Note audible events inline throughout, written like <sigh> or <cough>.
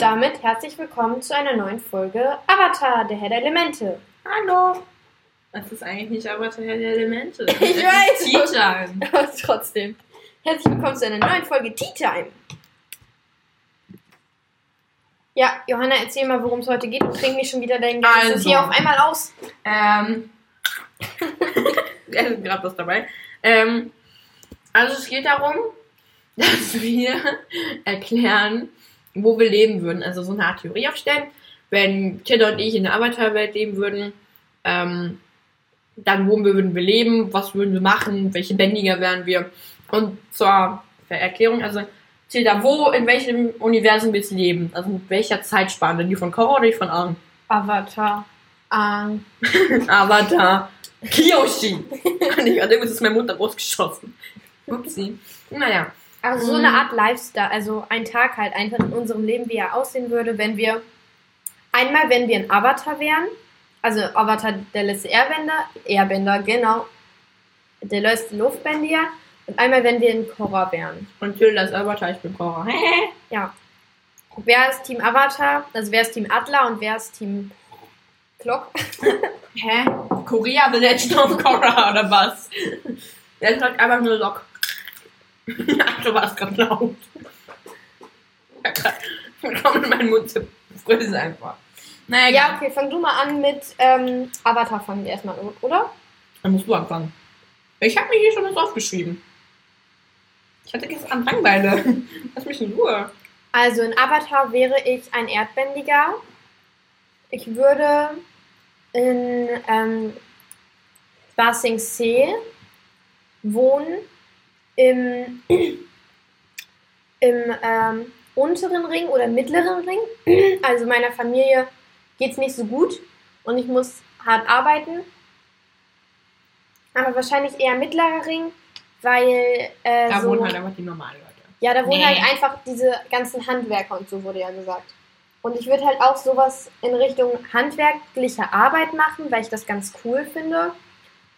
Und damit herzlich willkommen zu einer neuen Folge Avatar, der Herr der Elemente. Hallo! Das ist eigentlich nicht Avatar der Elemente. <laughs> Ich weiß. <laughs> Tea Time. <laughs> Aber trotzdem. Herzlich willkommen zu einer neuen Folge Tea Time. Ja, Johanna, erzähl mal, worum es heute geht. Du trinkst mich schon wieder dein ganzes Also. hier auf einmal aus. Ähm. Er ist gerade was dabei. Ähm. Also es geht darum, dass wir erklären, wo wir leben würden. Also so eine Art Theorie aufstellen. Wenn Tilda und ich in der Avatar-Welt leben würden, ähm, dann wo wir würden wir leben, was würden wir machen, welche Bändiger wären wir. Und zur Erklärung, also Tilda, wo, in welchem Universum du leben? Also mit welcher Zeitspanne? Die von Korra oder die von Aang? Avatar. Ähm, <laughs> Avatar. Kyoshi. <laughs> ich hatte irgendwas ist mein Mund am Brust geschossen. Upsi. Naja. Also so Mhm. eine Art Lifestyle, also ein Tag halt einfach in unserem Leben, wie er aussehen würde, wenn wir einmal, wenn wir ein Avatar wären, also Avatar der letzte Airbender, Airbender, genau, der letzte Luftbändiger und einmal, wenn wir ein Korra wären. Und Tilda ist Avatar, ich bin Korra. <laughs> Ja. Wer ist Team Avatar? Also wer ist Team Adler und wer ist Team Clock? <laughs> Hä? Korea The Legend of Korra oder was? Der ist halt einfach nur Lock. <laughs> Ach, du warst gerade laut. Komm in meinen Mund zu friss einfach. Naja, Ja, okay, fang du mal an mit ähm, Avatar fangen wir erstmal an, oder? Dann musst du anfangen. Ich habe mir hier schon was aufgeschrieben. Ich hatte gestern Langweile. <laughs> Lass mich in Ruhe. Also in Avatar wäre ich ein Erdbändiger. Ich würde in ähm, Ba Sing Se wohnen im, im ähm, unteren Ring oder mittleren Ring. Also meiner Familie geht es nicht so gut und ich muss hart arbeiten. Aber wahrscheinlich eher mittlerer Ring, weil äh, Da so, wohnen halt einfach die normalen Leute. ja, da wohnen Nee. halt einfach diese ganzen Handwerker und so, wurde ja gesagt. Und ich würde halt auch sowas in Richtung handwerklicher Arbeit machen, weil ich das ganz cool finde.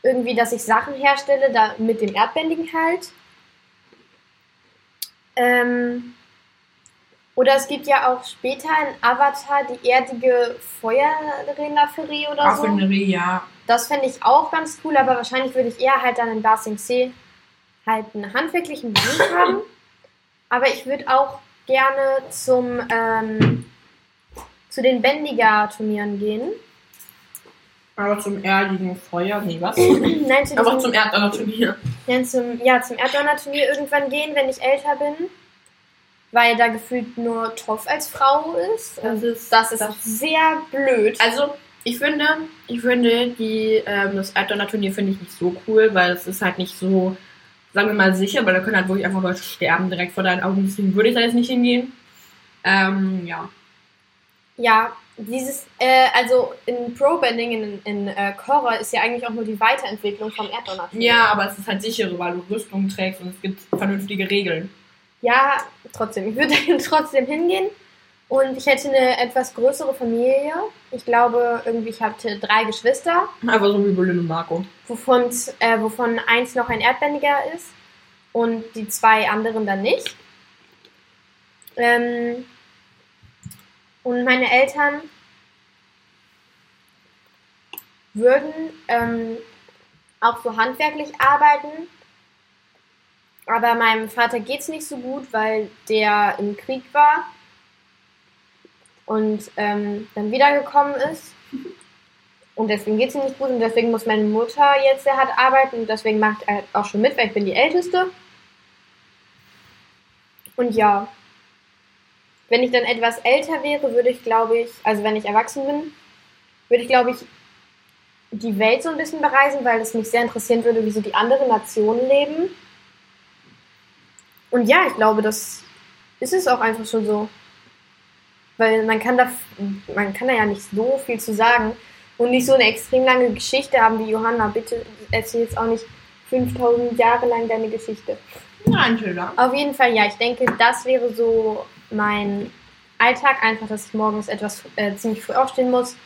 Irgendwie, dass ich Sachen herstelle, da mit dem Erdbändigen halt. Ähm, oder es gibt ja auch später in Avatar die erdige Feuerrendaferie oder so. Ja. Das fände ich auch ganz cool, aber wahrscheinlich würde ich eher halt dann in Ba Sing Se halt einen handwerklichen Beruf <coughs> haben. Aber ich würde auch gerne zum ähm, zu den Bändiger-Turnieren gehen. Aber zum erdigen Feuer, nee, was? <coughs> Nein, zu Aber diesem, zum Erdallerturnier. Nein, zum, ja, zum Erdonner-Turnier irgendwann gehen, wenn ich älter bin. Weil da gefühlt nur Toff als Frau ist. Das ist- das ist das- sehr blöd. Also, ich finde, ich finde, die, ähm, das Erdonner-Turnier finde ich nicht so cool, weil es ist halt nicht so, sagen wir mal, sicher, weil da können halt wirklich einfach Leute sterben direkt vor deinen Augen, deswegen würde ich da jetzt nicht hingehen. Ähm, ja. Ja, dieses, äh, also in Pro-Bending in, in äh, Korra ist ja eigentlich auch nur die Weiterentwicklung vom Erdonner. Ja, aber es ist halt sicherer, weil du Rüstung trägst und es gibt vernünftige Regeln. Ja, trotzdem. Ich würde <laughs> trotzdem hingehen. Und ich hätte eine etwas größere Familie. Ich glaube, irgendwie, ich hatte drei Geschwister, Einfach so wie Berlin und Marco. wovon, äh, wovon eins noch ein Erdbändiger ist und die zwei anderen dann nicht. Ähm, und meine Eltern würden ähm, auch so handwerklich arbeiten. Aber meinem Vater geht es nicht so gut, weil der im Krieg war und ähm, dann wiedergekommen ist. Und deswegen geht es ihm nicht gut und deswegen muss meine Mutter jetzt sehr hart arbeiten und deswegen mache ich halt auch schon mit, weil ich bin die Älteste. Und ja, wenn ich dann etwas älter wäre, würde ich, glaube ich, also wenn ich erwachsen bin, würde ich, glaube ich, die Welt so ein bisschen bereisen, weil es mich sehr interessieren würde, wie so die anderen Nationen leben. Und ja, ich glaube, das ist es auch einfach schon so. Weil man kann da, man kann da ja nicht so viel zu sagen und nicht so eine extrem lange Geschichte haben wie Johanna. Bitte erzähl jetzt auch nicht 5000 Jahre lang deine Geschichte. Nein, Tilda. Auf jeden Fall, ja, ich denke, das wäre so mein Alltag. Einfach, dass ich morgens etwas äh, ziemlich früh aufstehen muss,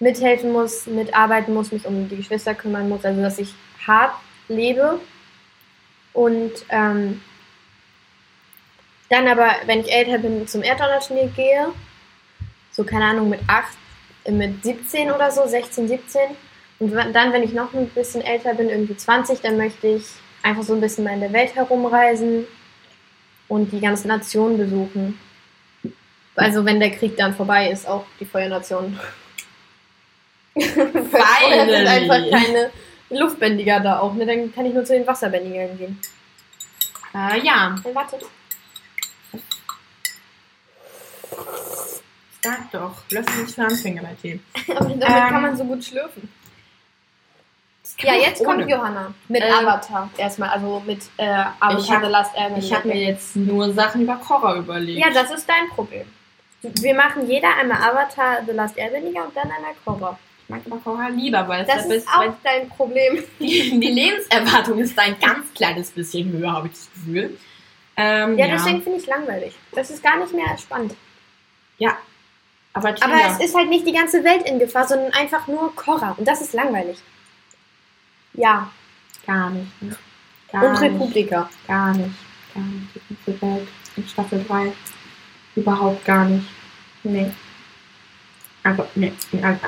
mithelfen muss, mitarbeiten muss, mich um die Geschwister kümmern muss. Also, dass ich hart lebe und ähm, Dann aber, wenn ich älter bin, zum Erdonnerschnee gehe, so keine Ahnung, mit 8, äh, mit 17 oder so, 16, 17. Und dann, wenn ich noch ein bisschen älter bin, irgendwie 20, dann möchte ich einfach so ein bisschen mal in der Welt herumreisen und die ganzen Nationen besuchen. Also wenn der Krieg dann vorbei ist, auch die Feuernation. <laughs> Vorher sind einfach keine Luftbändiger da auch, ne? Dann kann ich nur zu den Wasserbändigern gehen. Äh, ja, Hey, warte. sag doch. Löffel nicht für Anfänger bei Tee. <laughs> Aber damit Ähm, kann man so gut schlürfen. Ja, jetzt kommt Ohne. Johanna. Mit Ähm, Avatar. Erstmal, also mit äh, Avatar Ich hab- The Last Airbender. Ich habe mir jetzt nur Sachen über Korra überlegt. Ja, das ist dein Problem. Wir machen jeder einmal Avatar The Last Airbender und dann einmal Korra. ich mag aber Korra lieber, weil Das da ist auch dein Problem. <laughs> die, die Lebenserwartung ist ein ganz kleines bisschen höher, habe ich das Gefühl. Ähm, Ja, ja, deswegen finde ich es langweilig. Das ist gar nicht mehr spannend. aber, Aber Tina, es ist halt nicht die ganze Welt in Gefahr, sondern einfach nur Korra. Und das ist langweilig. Ja, gar nicht. Ne? Gar und Republika. Gar nicht. Gar nicht. Die ganze Welt in Staffel 3. Überhaupt gar nicht. Nee. Einfach, nee,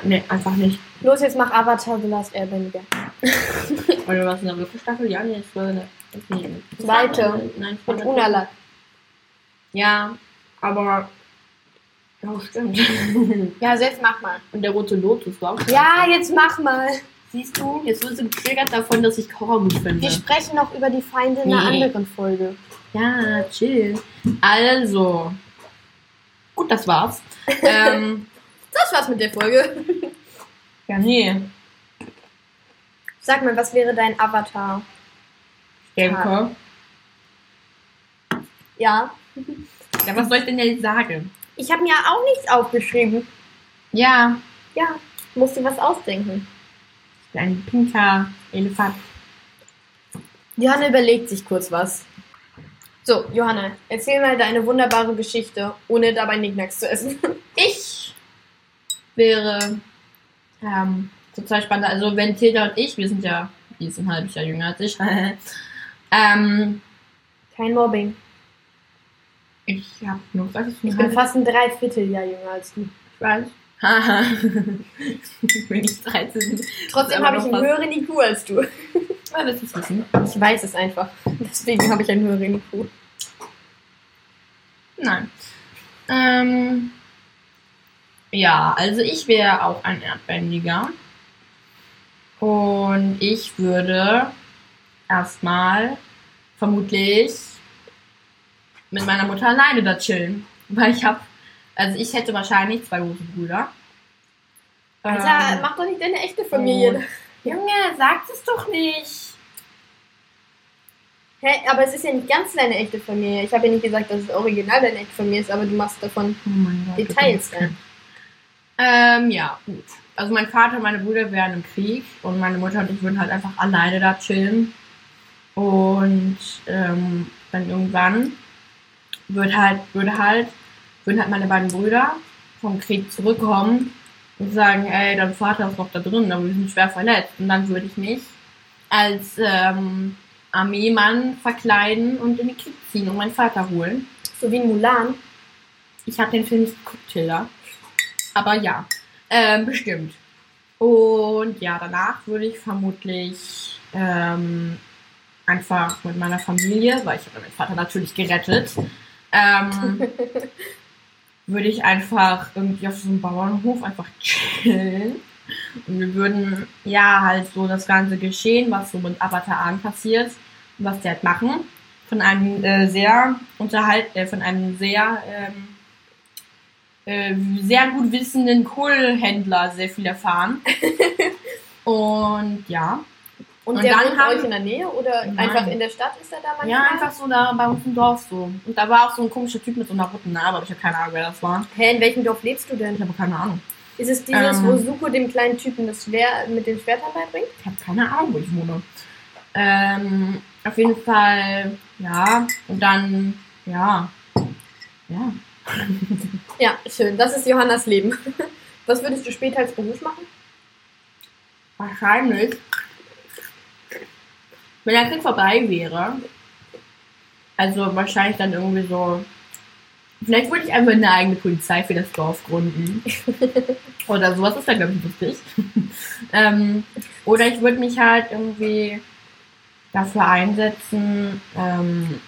nee, einfach, nicht. Los, jetzt mach Avatar The Last Airbender. <laughs> Oder was in der dritten Staffel? Ja, nee, es war eine. Nee, Zweite. Nein, Mit eine- Unala. Ja, aber. Ja, stimmt. <laughs> Ja, selbst mach mal. Und der rote Lotus war auch. Ja, klasse. jetzt mach mal. Siehst du, jetzt wirst du getriggert davon, dass ich Korra gut finde. Wir sprechen noch über die Feinde in einer Nee. anderen Folge. Ja, chill. Also. Gut, das war's. <laughs> ähm, Das war's mit der Folge. ja, nee. Sag mal, was wäre dein Avatar? Denke. Ja. Ja, was soll ich denn jetzt sagen? Ich habe mir auch nichts aufgeschrieben. Ja, Ja, musst dir was ausdenken. ein pinker Elefant. Johanna überlegt sich kurz was. So, Johanna, erzähl mal deine wunderbare Geschichte, ohne dabei Nicknacks zu essen. <laughs> Ich wäre ähm, total spannend. Also wenn Tilda und ich, wir sind ja, die ist ein halbes Jahr jünger als ich. <laughs> ähm, Kein Mobbing. ich habe nur gesagt, Ich ein bin fast ein Dreivierteljahr jünger als du. weiß. <laughs> Haha. Bin ich 13. Trotzdem Aber habe ich einen höheren IQ als du. Ja, das ist wissen. Ich weiß es einfach. Deswegen habe ich einen höheren IQ. Nein. Ähm, ja, also ich wäre auch ein Erdbändiger. Und ich würde erstmal vermutlich mit meiner Mutter alleine da chillen. Weil ich habe, also ich hätte wahrscheinlich zwei große Brüder. Alter, Ähm, mach doch nicht deine echte Familie. Junge, sagt es doch nicht. Hä, aber es ist ja nicht ganz deine echte Familie. Ich habe ja nicht gesagt, dass es original deine echte Familie ist, aber du machst davon Oh mein Gott. Details rein. Ähm, ja, gut. Also mein Vater und meine Brüder wären im Krieg und meine Mutter und ich würden halt einfach alleine da chillen. Und ähm, dann irgendwann wird halt, würde halt, würden halt meine beiden Brüder vom Krieg zurückkommen und sagen, ey, dein Vater ist noch da drin, aber wir sind schwer verletzt. Und dann würde ich mich als ähm, Armeemann verkleiden und in den Krieg ziehen und meinen Vater holen. So wie in Mulan. Ich habe den Film nicht geguckt, Tilda. Aber ja, ähm, bestimmt. Und ja, danach würde ich vermutlich ähm, einfach mit meiner Familie, weil ich habe meinen Vater natürlich gerettet, ähm, <laughs> würde ich einfach irgendwie auf so einem Bauernhof einfach chillen. Und wir würden ja halt so das ganze Geschehen, was so mit Avatar Aang passiert, was die halt machen, von einem äh, sehr unterhalt, äh, von einem sehr ähm, äh, sehr gut wissenden Kohlhändler sehr viel erfahren. <laughs> Und ja. Und, Und der dann haben- euch in der Nähe oder Nein. einfach in der Stadt ist er da manchmal? Ja, einfach so da bei uns im Dorf so. Und da war auch so ein komischer Typ mit so einer roten Narbe, aber ich habe keine Ahnung, wer das war. Hä, in welchem Dorf lebst du denn? Ich habe keine Ahnung. Ist es dieses, Ähm. wo Suko dem kleinen Typen das Schwer mit den Schwertern beibringt? Ich habe keine Ahnung, wo ich wohne. Ähm, auf jeden Fall, ja. Und dann, ja. Ja. <laughs> Ja, schön. Das ist Johannas Leben. <laughs> Was würdest du später als Beruf machen? Wahrscheinlich, wenn der Krieg vorbei wäre, also wahrscheinlich dann irgendwie so Vielleicht würde ich einfach eine eigene Polizei für das Dorf gründen. <laughs> oder sowas ist da, glaube ich, lustig. <laughs> ähm, oder ich würde mich halt irgendwie dafür einsetzen, ähm,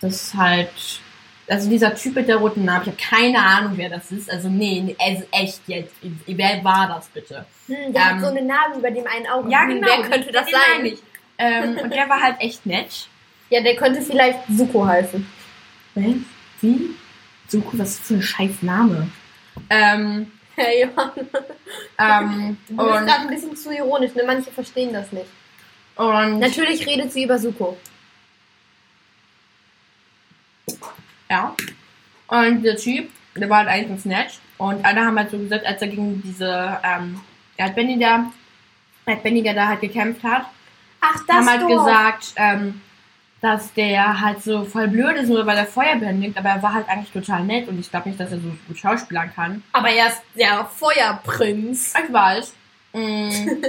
dass halt, also dieser Typ mit der roten Narbe, ich habe keine Ahnung, wer das ist. Also nee, also echt jetzt. Wer war das bitte? Hm, der hat Ähm, so eine Narbe über dem einen Auge. Ja, Hm, genau. Wer könnte das sein? Ähm, und der war halt echt nett. Ja, der könnte vielleicht Suko heißen. Was? Wie? Suko, was ist für ein scheiß Name? Ähm, <laughs> Hey, Johann. ähm, Du bist gerade ein bisschen zu ironisch, ne? Manche verstehen das nicht. und Natürlich redet sie über Suko. Ja. Und der Typ, der war halt eigentlich ganz nett. Und alle haben halt so gesagt, als er gegen diese ähm, Erdbändiger, Erdbändiger da halt gekämpft hat, Ach, das haben halt Dorf. gesagt, ähm, dass der halt so voll blöd ist, nur weil er Feuer bändigt, aber er war halt eigentlich total nett und ich glaube nicht, dass er so gut schauspielern kann. Aber er ist der Feuerprinz. Ich weiß. Mm. <laughs>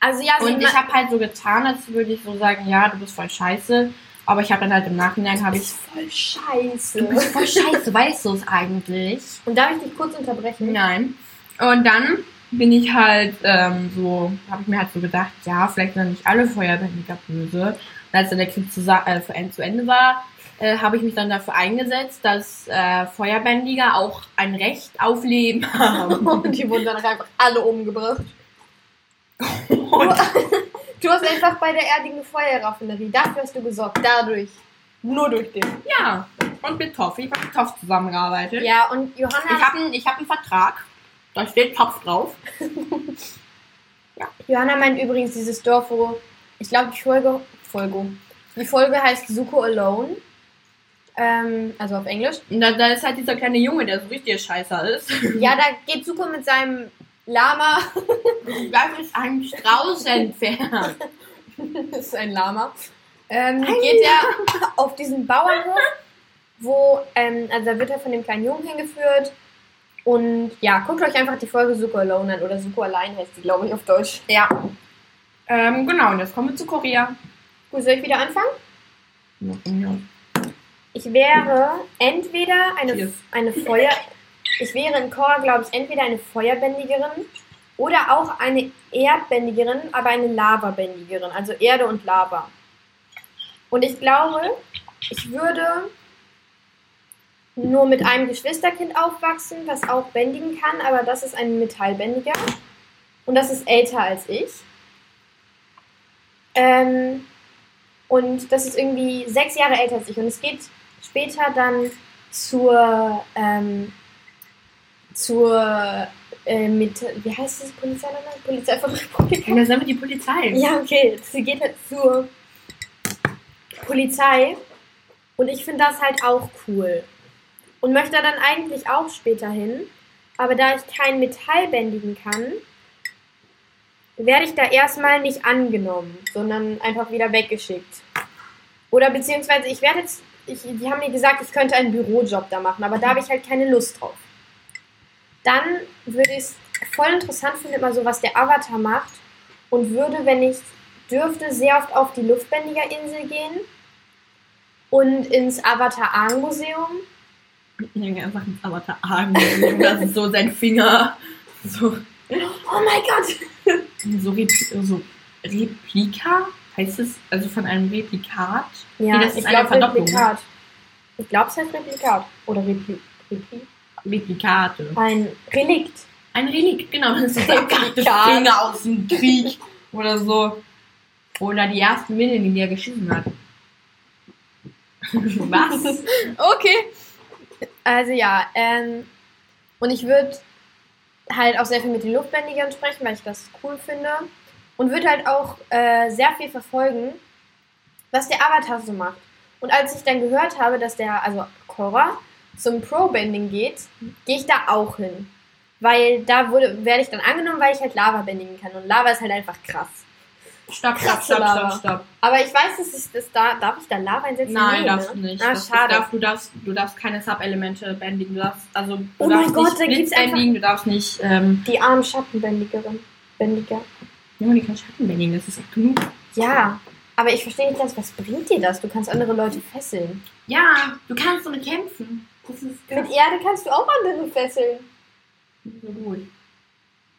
Also ja, sie Und ich habe halt so getan, als würde ich so sagen, ja, du bist voll scheiße. Aber ich habe dann halt im Nachhinein habe ich, voll scheiße. du bist voll scheiße, weißt du es eigentlich? Und darf ich dich kurz unterbrechen? Nein. Und dann bin ich halt ähm, so, habe ich mir halt so gedacht, ja, vielleicht sind nicht alle Feuerbändiger böse. Und als dann der Krieg zu, äh, zu Ende- war, äh, habe ich mich dann dafür eingesetzt, dass äh, Feuerbändiger auch ein Recht auf Leben <laughs> haben. Und die wurden dann einfach alle umgebracht. <laughs> Du hast einfach bei der erdigen Feuerraffinerie, dafür hast du gesorgt, dadurch. Nur durch den. ja, und mit Toff. Ich habe mit Toff zusammengearbeitet. Ja, und Johanna, Ich habe einen ich hab einen Vertrag. Da steht Topf drauf. <laughs> Johanna meint übrigens dieses Dorf, wo, ich glaube, die Folge, Folge, die Folge heißt Suko Alone. Ähm, also auf Englisch. Und da, da ist halt dieser kleine Junge, der so richtig scheißer ist. <laughs> Ja, da geht Suko mit seinem Lama. Das ist ein Strauß entfernt. <laughs> das ist ein Lama. Ähm, geht er auf diesen Bauernhof, wo, ähm, also da wird er von dem kleinen Jungen hingeführt. Und ja, guckt euch einfach die Folge Suko Alone an oder Suko Allein heißt die, glaube ich, auf Deutsch. Ja. Ähm, genau, und jetzt kommen wir zu Korea. Gut, soll ich wieder anfangen? Ich wäre entweder eine, eine Feuer. Ich wäre in Korra, glaube ich, entweder eine Feuerbändigerin oder auch eine Erdbändigerin, aber eine Lavabändigerin, also Erde und Lava. Und ich glaube, ich würde nur mit einem Geschwisterkind aufwachsen, das auch bändigen kann, aber das ist ein Metallbändiger. Und das ist älter als ich. Ähm, und das ist irgendwie sechs Jahre älter als ich. Und es geht später dann zur, ähm, zur, äh, mit, wie heißt das Polizei nochmal? Polizei von jetzt sind wir die Polizei. Ja, okay. Sie geht halt zur Polizei. Und ich finde das halt auch cool. Und möchte da dann eigentlich auch später hin. Aber da ich kein Metall bändigen kann, werde ich da erstmal nicht angenommen, sondern einfach wieder weggeschickt. Oder beziehungsweise ich werde jetzt, ich, die haben mir gesagt, ich könnte einen Bürojob da machen, aber da habe ich halt keine Lust drauf. Dann würde ich es voll interessant finden, immer so, was der Avatar macht und würde, wenn ich dürfte, sehr oft auf die Luftbändigerinsel gehen und ins Avatar Aang Museum. Ich denke einfach ins Avatar Arm. Das ist so sein Finger. So, Oh mein Gott! so, so Replika? Heißt es also von einem Replikat? Ja, Nee, das ist ich eine glaube Verdopplung. Replikat. Ich glaube, es heißt Replikat. Oder Repli Repli Replikate. Ein Relikt. Ein Relikt, genau. Das ist Replikat. Finger aus dem Krieg. Oder so. Oder die ersten Windeln, die er geschissen hat. <laughs> Was? Okay. Also ja, ähm, und ich würde halt auch sehr viel mit den Luftbändigern sprechen, weil ich das cool finde. Und würde halt auch äh, sehr viel verfolgen, was der Avatar so macht. Und als ich dann gehört habe, dass der, also Korra, zum Pro-Bending geht, gehe ich da auch hin. Weil da werde ich dann angenommen, weil ich halt Lava bändigen kann. Und Lava ist halt einfach krass. Stopp, stopp, stopp, stopp, stopp. Aber ich weiß, dass ich das da, darf ich da Lava einsetzen? Nein, Nee, darfst du ne? nicht. Ah, das, das schade. darf, du, darfst, du darfst keine Sub-Elemente bändigen. Du darfst, also, du Oh mein darfst Gott, nicht da gibt's bändigen, du darfst nicht, ähm, Die armen Schattenbändigerin. Bändiger. Junge, die kann Schatten bändigen, das ist auch genug. Ja, Aber ich verstehe nicht ganz, was bringt dir das? Du kannst andere Leute fesseln. Ja, du kannst damit kämpfen. Das ist Mit Erde kannst du auch andere fesseln. so gut.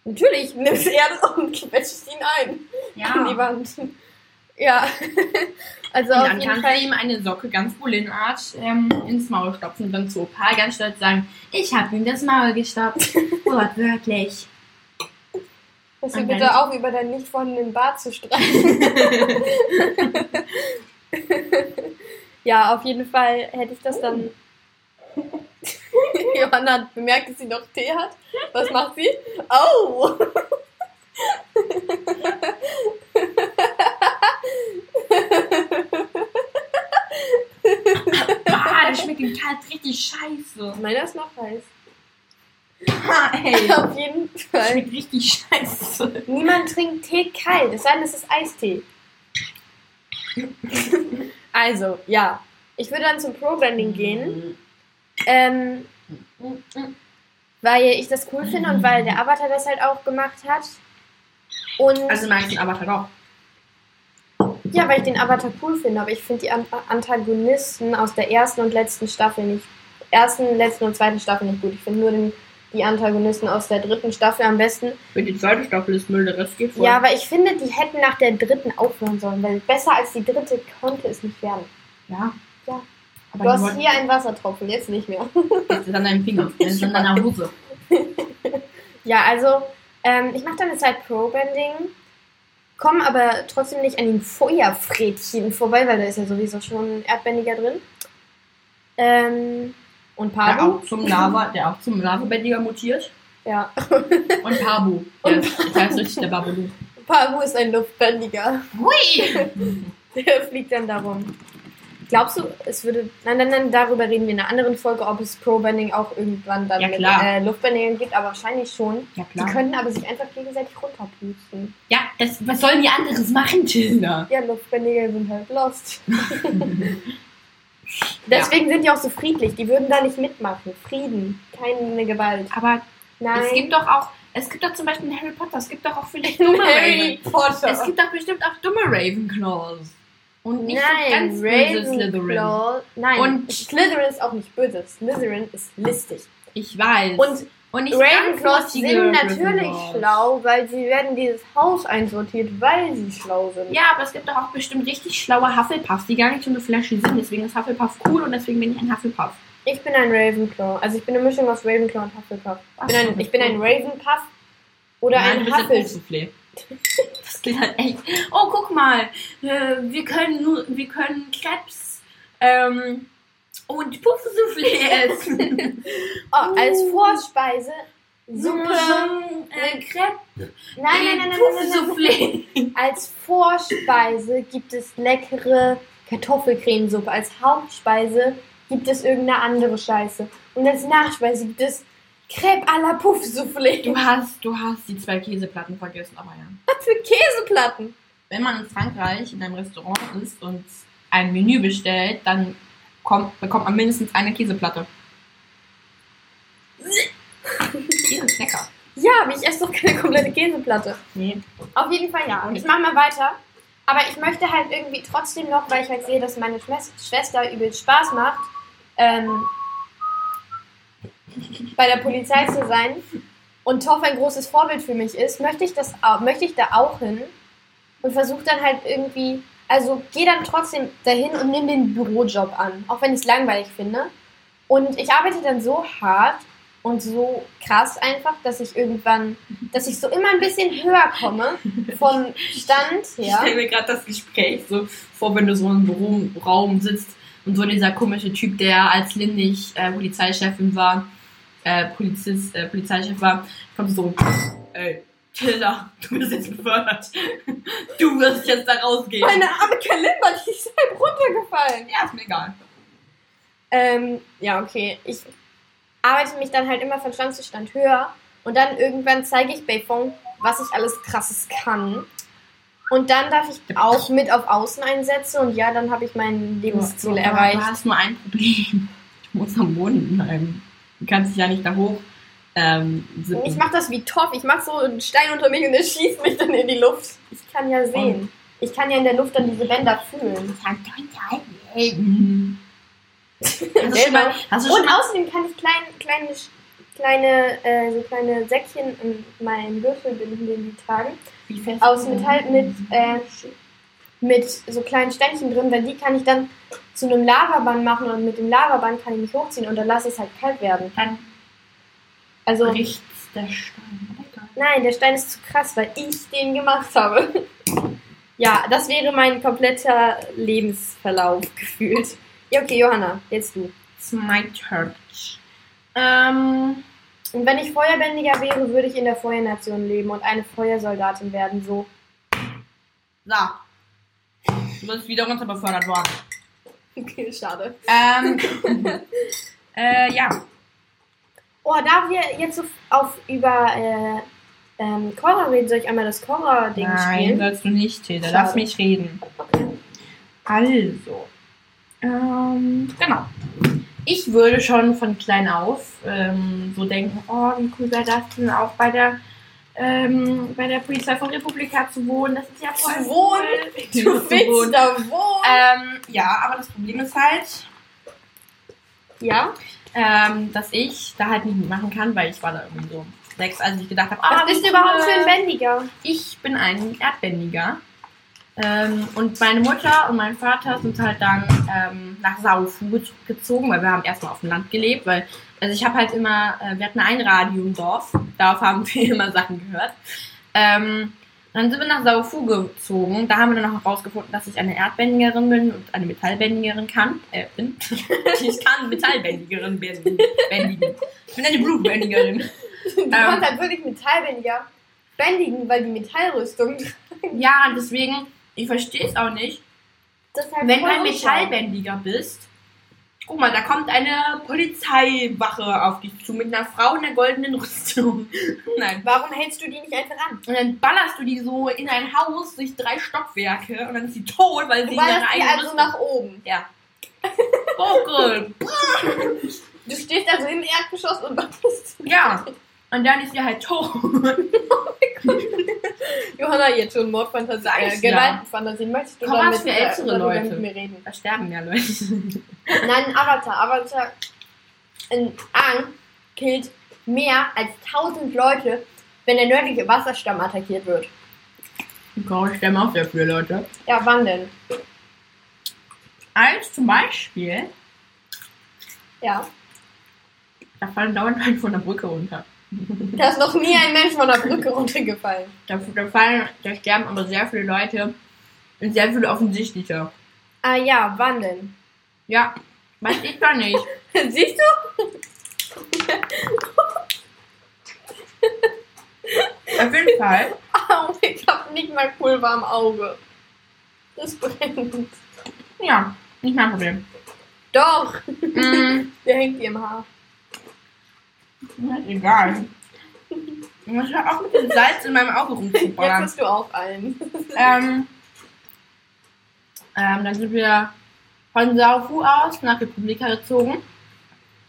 Natürlich, nimmst Erde und quetschst ihn ein an die Wand. Ja. <laughs> also Und auf dann jeden kannst Fall. du ihm eine Socke ganz Bullenart ähm, ins Maul stopfen und dann zu Opal ganz stolz sagen, ich habe ihm das Maul gestopft. <laughs> Wortwörtlich. Hörst du bitte auf, über deinen nicht vorhandenen Bart zu streichen. <laughs> ja, auf jeden Fall hätte ich das dann. <laughs> Johanna hat bemerkt, dass sie noch Tee hat. Was macht sie? Oh! Ah, das schmeckt im Kalt richtig scheiße. Meiner ist noch heiß. Ah, ey. <laughs> Auf jeden Das Fall. schmeckt richtig scheiße. Niemand trinkt Tee kalt, es sei denn, es ist Eistee. <laughs> also, ja. Ich würde dann zum Pro-Branding gehen, ähm, weil ich das cool finde und weil der Avatar das halt auch gemacht hat. Und Also magst du den Avatar doch. ja, weil ich den Avatar cool finde, aber ich finde die An Antagonisten aus der ersten und letzten Staffel nicht, ersten, letzten und zweiten Staffel nicht gut. Ich finde nur den, die Antagonisten aus der dritten Staffel am besten. Für die zweite Staffel ist Müll, der Rest geht voll. Ja, aber ich finde, die hätten nach der dritten aufhören sollen, weil besser als die dritte konnte es nicht werden. Ja. Aber Du hast hier einen Wassertropfen, jetzt nicht mehr. <laughs> Das ist an deinem Finger. <laughs> Das ist an deiner Hose. <laughs> Ja, also, ähm, ich mache dann Zeit Pro-Bending, komme aber trotzdem nicht an den Feuerfrädchen vorbei, weil da ist ja sowieso schon ein Erdbändiger drin. Ähm, und Der Pabu. auch zum Lava, der auch zum Lavabändiger mutiert. Ja. Und Pabu. Der ist, das heißt richtig der Babalu. Pabu ist ein Luftbändiger. Hui! Der fliegt dann darum. Glaubst du, es würde. Nein, nein, nein, darüber reden wir in einer anderen Folge, ob es Pro-Bending auch irgendwann dann Ja, mit klar. äh, Luftbändingern gibt, aber wahrscheinlich schon. Ja, Die könnten aber sich einfach gegenseitig runterpusten. Ja, das, was sollen die anderes machen, Tilda? Ja, Luftbändiger sind halt lost. <laughs> Deswegen sind die auch so friedlich. Die würden da nicht mitmachen. Frieden, keine Gewalt. Aber Nein. es gibt doch auch, es gibt doch zum Beispiel in Harry Potter, es gibt doch auch vielleicht <laughs> dumme Harry Raven. Potter. Es gibt doch bestimmt auch dumme Ravenclaws. Und nicht so Nein, ganz böse Slytherin. Nein, Und- Slytherin ist auch nicht böse. Slytherin ist listig. Ich weiß. Und und Ravenclaws sind natürlich schlau, weil sie werden dieses Haus einsortiert, weil sie schlau sind. Ja, aber es gibt doch auch bestimmt richtig schlaue Hufflepuffs, die gar nicht so eine Flasche sind. Deswegen ist Hufflepuff cool und deswegen bin ich ein Hufflepuff. Ich bin ein Ravenclaw. Also ich bin eine Mischung aus Ravenclaw und Hufflepuff. Ich bin ein, ich bin ein Ravenpuff oder Nein, ein Hufflepuff. <laughs> Geht halt echt. Oh, guck mal. Äh, wir können wir können Krebs ähm, und Puffsoufflé essen. <laughs> Oh, als Uh. Vorspeise Suppe. äh, Crepe. Nein, nein, nein, nein, nein. <laughs> Als Vorspeise gibt es leckere Kartoffelcremesuppe. Als Hauptspeise gibt es irgendeine andere Scheiße. Und als Nachspeise gibt es Crepe à la Puff-Soufflé. Du hast, du hast die zwei Käseplatten vergessen, aber ja. Was für Käseplatten? Wenn man in Frankreich in einem Restaurant ist und ein Menü bestellt, dann kommt, bekommt man mindestens eine Käseplatte. <laughs> Käse ist lecker. Ja, aber ich esse doch keine komplette Käseplatte. Nee. Auf jeden Fall ja. Und ich mache mal weiter. Aber ich möchte halt irgendwie trotzdem noch, weil ich halt sehe, dass meine Schwester übel Spaß macht, ähm, bei der Polizei zu sein und Toff ein großes Vorbild für mich ist, möchte ich das möchte ich da auch hin und versuche dann halt irgendwie, also gehe dann trotzdem dahin und nimm den Bürojob an, auch wenn ich es langweilig finde. Und ich arbeite dann so hart und so krass einfach, dass ich irgendwann, dass ich so immer ein bisschen höher komme vom Stand <laughs> Ich her. stelle mir gerade das Gespräch so vor, wenn du so im Büroraum sitzt und so dieser komische Typ, der als Lindig äh, Polizeichefin war, äh, Polizist, äh, Polizeichef war, kommt so, ey, Tilda, du bist jetzt befördert. <laughs> Du wirst jetzt da rausgehen. Meine arme Kalimba, die ist halb runtergefallen. ja, ist mir egal. Ähm, ja, okay. Ich arbeite mich dann halt immer von Stand zu Stand höher und dann irgendwann zeige ich Beifong, was ich alles krasses kann. Und dann darf ich auch mit auf Außeneinsätze und ja, dann habe ich mein Lebensziel du, erreicht. Du hast nur ein Problem. Du musst am Boden bleiben. Du kannst dich ja nicht da hoch ähm. Ich mache das wie Toff. Ich mache so einen Stein unter mich und er schießt mich dann in die Luft. Ich kann ja sehen. Ich kann ja in der Luft dann diese Bänder fühlen. Hast du <laughs> schon mal, hast du schon Und mal, außerdem kann ich klein, kleine, kleine, äh, so kleine Säckchen in meinen Gürtel binden, den die tragen. wie fest Aus Metall mit, äh, mit so kleinen Ständchen drin, weil die kann ich dann zu einem Lavaband machen und mit dem Lavaband kann ich mich hochziehen und dann lasse ich es halt kalt werden. dann Also, bricht der Stein. Nein, der Stein ist zu krass, weil ich den gemacht habe. <laughs> Ja, das wäre mein kompletter Lebensverlauf <laughs> gefühlt. Ja, okay, Johanna, jetzt du. It's my turn. Ähm, Und wenn ich Feuerbändiger wäre, würde ich in der Feuernation leben und eine Feuersoldatin werden, so. so. Du bist wieder runter befördert worden. Okay, schade. Ähm, <laughs> äh, ja. Oh, da wir jetzt so auf über äh, ähm, Korra reden, soll ich einmal das Korra-Ding Nein, spielen? sollst du nicht. Schade. Lass mich reden. Okay. Also, ähm, genau. Ich würde schon von klein auf ähm, so denken, oh, wie cool wäre das denn auch bei der ähm, bei der Polizei von Republika zu wohnen. Das ist ja voll Zu wohnen? cool. <laughs> Du willst wohnen. da wohnen? Ähm, ja, aber das Problem ist halt, ja? ähm, dass ich da halt nicht mitmachen kann, weil ich war da irgendwie so sechs, als ich gedacht habe, Was ah, bist wie du überhaupt für ein Bändiger? Ich bin ein Erdbändiger. Ähm, und meine Mutter und mein Vater sind halt dann ähm, nach Saufu ge- gezogen, weil wir haben erstmal auf dem Land gelebt, weil also ich habe halt immer, äh, wir hatten ein Radio im Dorf, darauf haben <laughs> wir immer Sachen gehört. Ähm, dann sind wir nach Saufu gezogen, da haben wir dann auch herausgefunden, dass ich eine Erdbändigerin bin und eine Metallbändigerin kann. Äh, bin. <laughs> ich kann Metallbändigerin bändigen. Ich bin eine Blutbändigerin. Du kannst halt wirklich Metallbändiger bändigen, weil die Metallrüstung. Ja, deswegen, ich verstehe es auch nicht. Wenn du ein. Metallbändiger bist, guck mal, da kommt eine Polizeiwache auf dich zu mit einer Frau in der goldenen Rüstung. <laughs> Nein. Warum hältst du die nicht einfach an? Und dann ballerst du die so in ein Haus durch drei Stockwerke und dann ist sie tot, weil sie in ballerst die eigenen also Rüstung... nach oben. Ja. Buckel. <laughs> Du stehst also im Erdgeschoss und <laughs> ballerst. Ja. Und dann ist sie halt tot. <laughs> Johanna jetzt schon Mordfantasie, äh, ja. Gewaltfantasie. Möchtest du Komm, dann was mit, für äh, ältere Leute. mit mir reden? Da sterben ja Leute. <laughs> Nein, Avatar. Avatar in Ang killt mehr als 1000 Leute, wenn der nördliche Wasserstamm attackiert wird. Ich sterben auch viele Leute. Ja, wann denn? Als zum Beispiel, Ja. da fallen dauernd Leute von der Brücke runter. Da ist noch nie ein Mensch von der Brücke runtergefallen. Da, da fallen, da sterben aber sehr viele Leute und sehr viele offensichtliche. Ah ja, wann denn? Ja, weiß ich doch nicht. <laughs> Siehst du? Auf jeden Fall. Au, ich hab nicht mal Pulver am Auge. Das brennt. Ja, nicht mein Problem. Doch, Mm, <laughs> der hängt dir im Haar. Egal. Ich muss ja auch mit dem Salz in meinem Auge Jetzt rumzuballern. hast du auch einen. Ähm, ähm, dann sind wir von Saufu aus nach Republika gezogen.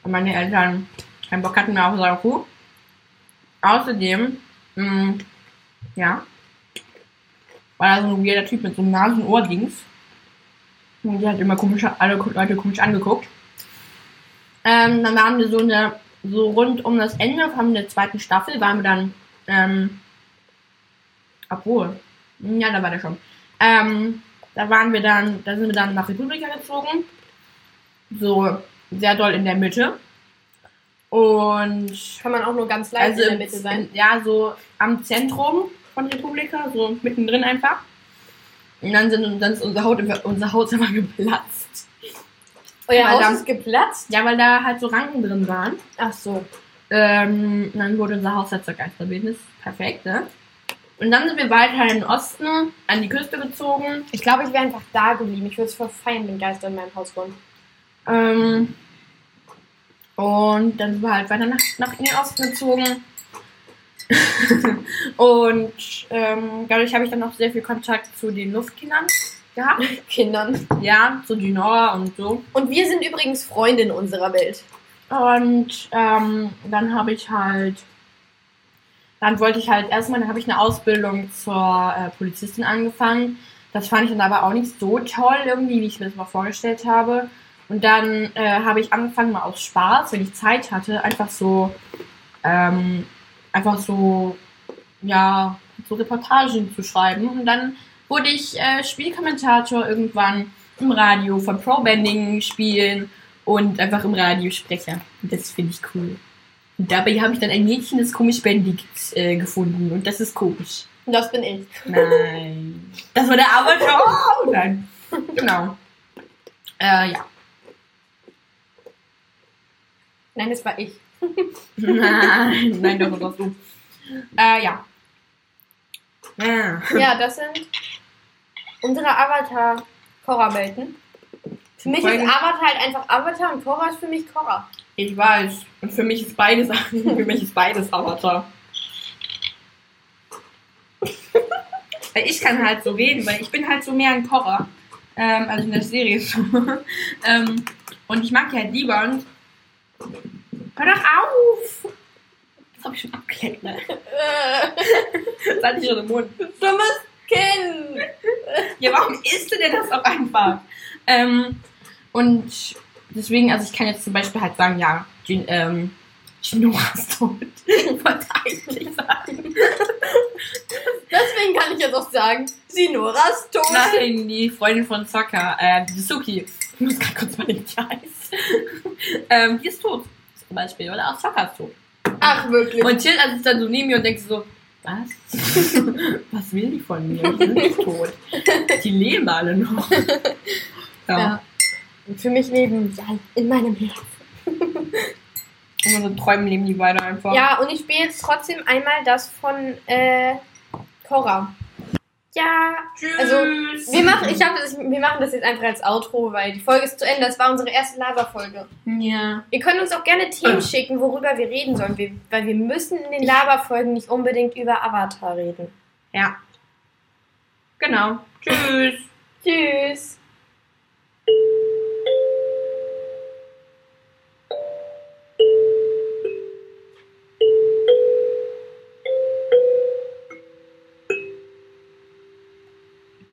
Weil meine Eltern keinen Bock hatten mehr auf Saufu. Außerdem, mh, ja, war da so ein weirder Typ mit so einem Nasen-Ohr-Dings. Und die hat immer komisch, alle Leute komisch angeguckt. Ähm, dann waren wir so in der, so rund um das Ende von der zweiten Staffel, waren wir dann, ähm, obwohl, ja, da war der schon. Ähm, da waren wir dann, da sind wir dann nach Republika gezogen. So sehr doll in der Mitte. Und Kann man auch nur ganz leicht also in der Mitte sein. ja, so am Zentrum von Republika, so mittendrin einfach. Und dann, sind, dann ist unser Haus, unser Haus immer geplatzt. Euer Weil Haus da- ist geplatzt? Ja, weil da halt so Ranken drin waren. Ach so. Ähm, dann wurde unser Haus halt zur Geisterbildnis. Perfekt, ne? Und dann sind wir weiter in den Osten, an die Küste gezogen. Ich glaube, ich wäre einfach da geblieben. Ich würde es verfeiern, wenn Geister in meinem Haus wohnen. Ähm, und dann sind wir halt weiter nach, nach in den Osten gezogen. <laughs> und ähm, dadurch habe ich dann auch sehr viel Kontakt zu den Luftkindern gehabt. <laughs> Kindern. Ja, zu Dinora und so. Und wir sind übrigens Freunde in unserer Welt. Und ähm, dann habe ich halt, dann wollte ich halt erstmal, dann habe ich eine Ausbildung zur äh, Polizistin angefangen. Das fand ich dann aber auch nicht so toll, irgendwie, wie ich mir das mal vorgestellt habe. Und dann äh, habe ich angefangen, mal aus Spaß, wenn ich Zeit hatte, einfach so, ähm, einfach so, ja, so Reportagen zu schreiben. Und dann wurde ich äh, Spielkommentator irgendwann im Radio von Pro-Banding spielen und einfach im Radio spreche. Das finde ich cool. Und dabei habe ich dann ein Mädchen, das komisch bändigt äh, gefunden. Und das ist komisch. Das bin ich. Nein. Das war der Avatar. <laughs> Oh, nein. Genau. Äh, ja. Nein, das war ich. <laughs> Nein, nein, das warst du. Äh, ja. Ja. Ja, das sind unsere Avatar-Korra-Welten. Für mich ist Avatar halt einfach Avatar und Korra ist für mich Korra. Ich weiß. Und für mich ist beides, <laughs> für mich ist beides Avatar. weil ich kann halt so reden, weil ich bin halt so mehr ein Korra. Ähm, also in der Serie so. <laughs> ähm, und ich mag die halt lieber und. Hör doch auf! Das hab ich schon abgelenkt, ne? <laughs> Das hatte ich schon im Mund. Dummes Kind! Ja, warum isst du denn das auch einfach? Ähm, und deswegen, also ich kann jetzt zum Beispiel halt sagen, ja, Gin, ähm, Ginora ist tot. Ich wollte eigentlich sagen. Deswegen kann ich jetzt auch sagen, Sinoras tot. Nein, die Freundin von Sokka, äh, Suki. Ich muss gerade kurz mal den Scheiß. ähm, die ist tot. Zum Beispiel. Oder auch Sokka ist tot. Ach, wirklich. Und Chill also ist dann so neben mir und denkt so, was? <laughs> was will die von mir? Die sind tot. Die leben alle noch. Ja. <laughs> Ja. Und für mich leben sie in meinem Herzen. In unseren Träumen leben die beide einfach. Ja, und ich spiele jetzt trotzdem einmal das von äh, Korra. Ja, Tschüss. also wir machen, ich hab das, wir machen das jetzt einfach als Outro, weil die Folge ist zu Ende. Das war unsere erste Laberfolge. Ja. Ihr könnt uns auch gerne Themen Äh. schicken, worüber wir reden sollen, weil wir müssen in den Laberfolgen nicht unbedingt über Avatar reden. Ja. Genau. Tschüss. Tschüss.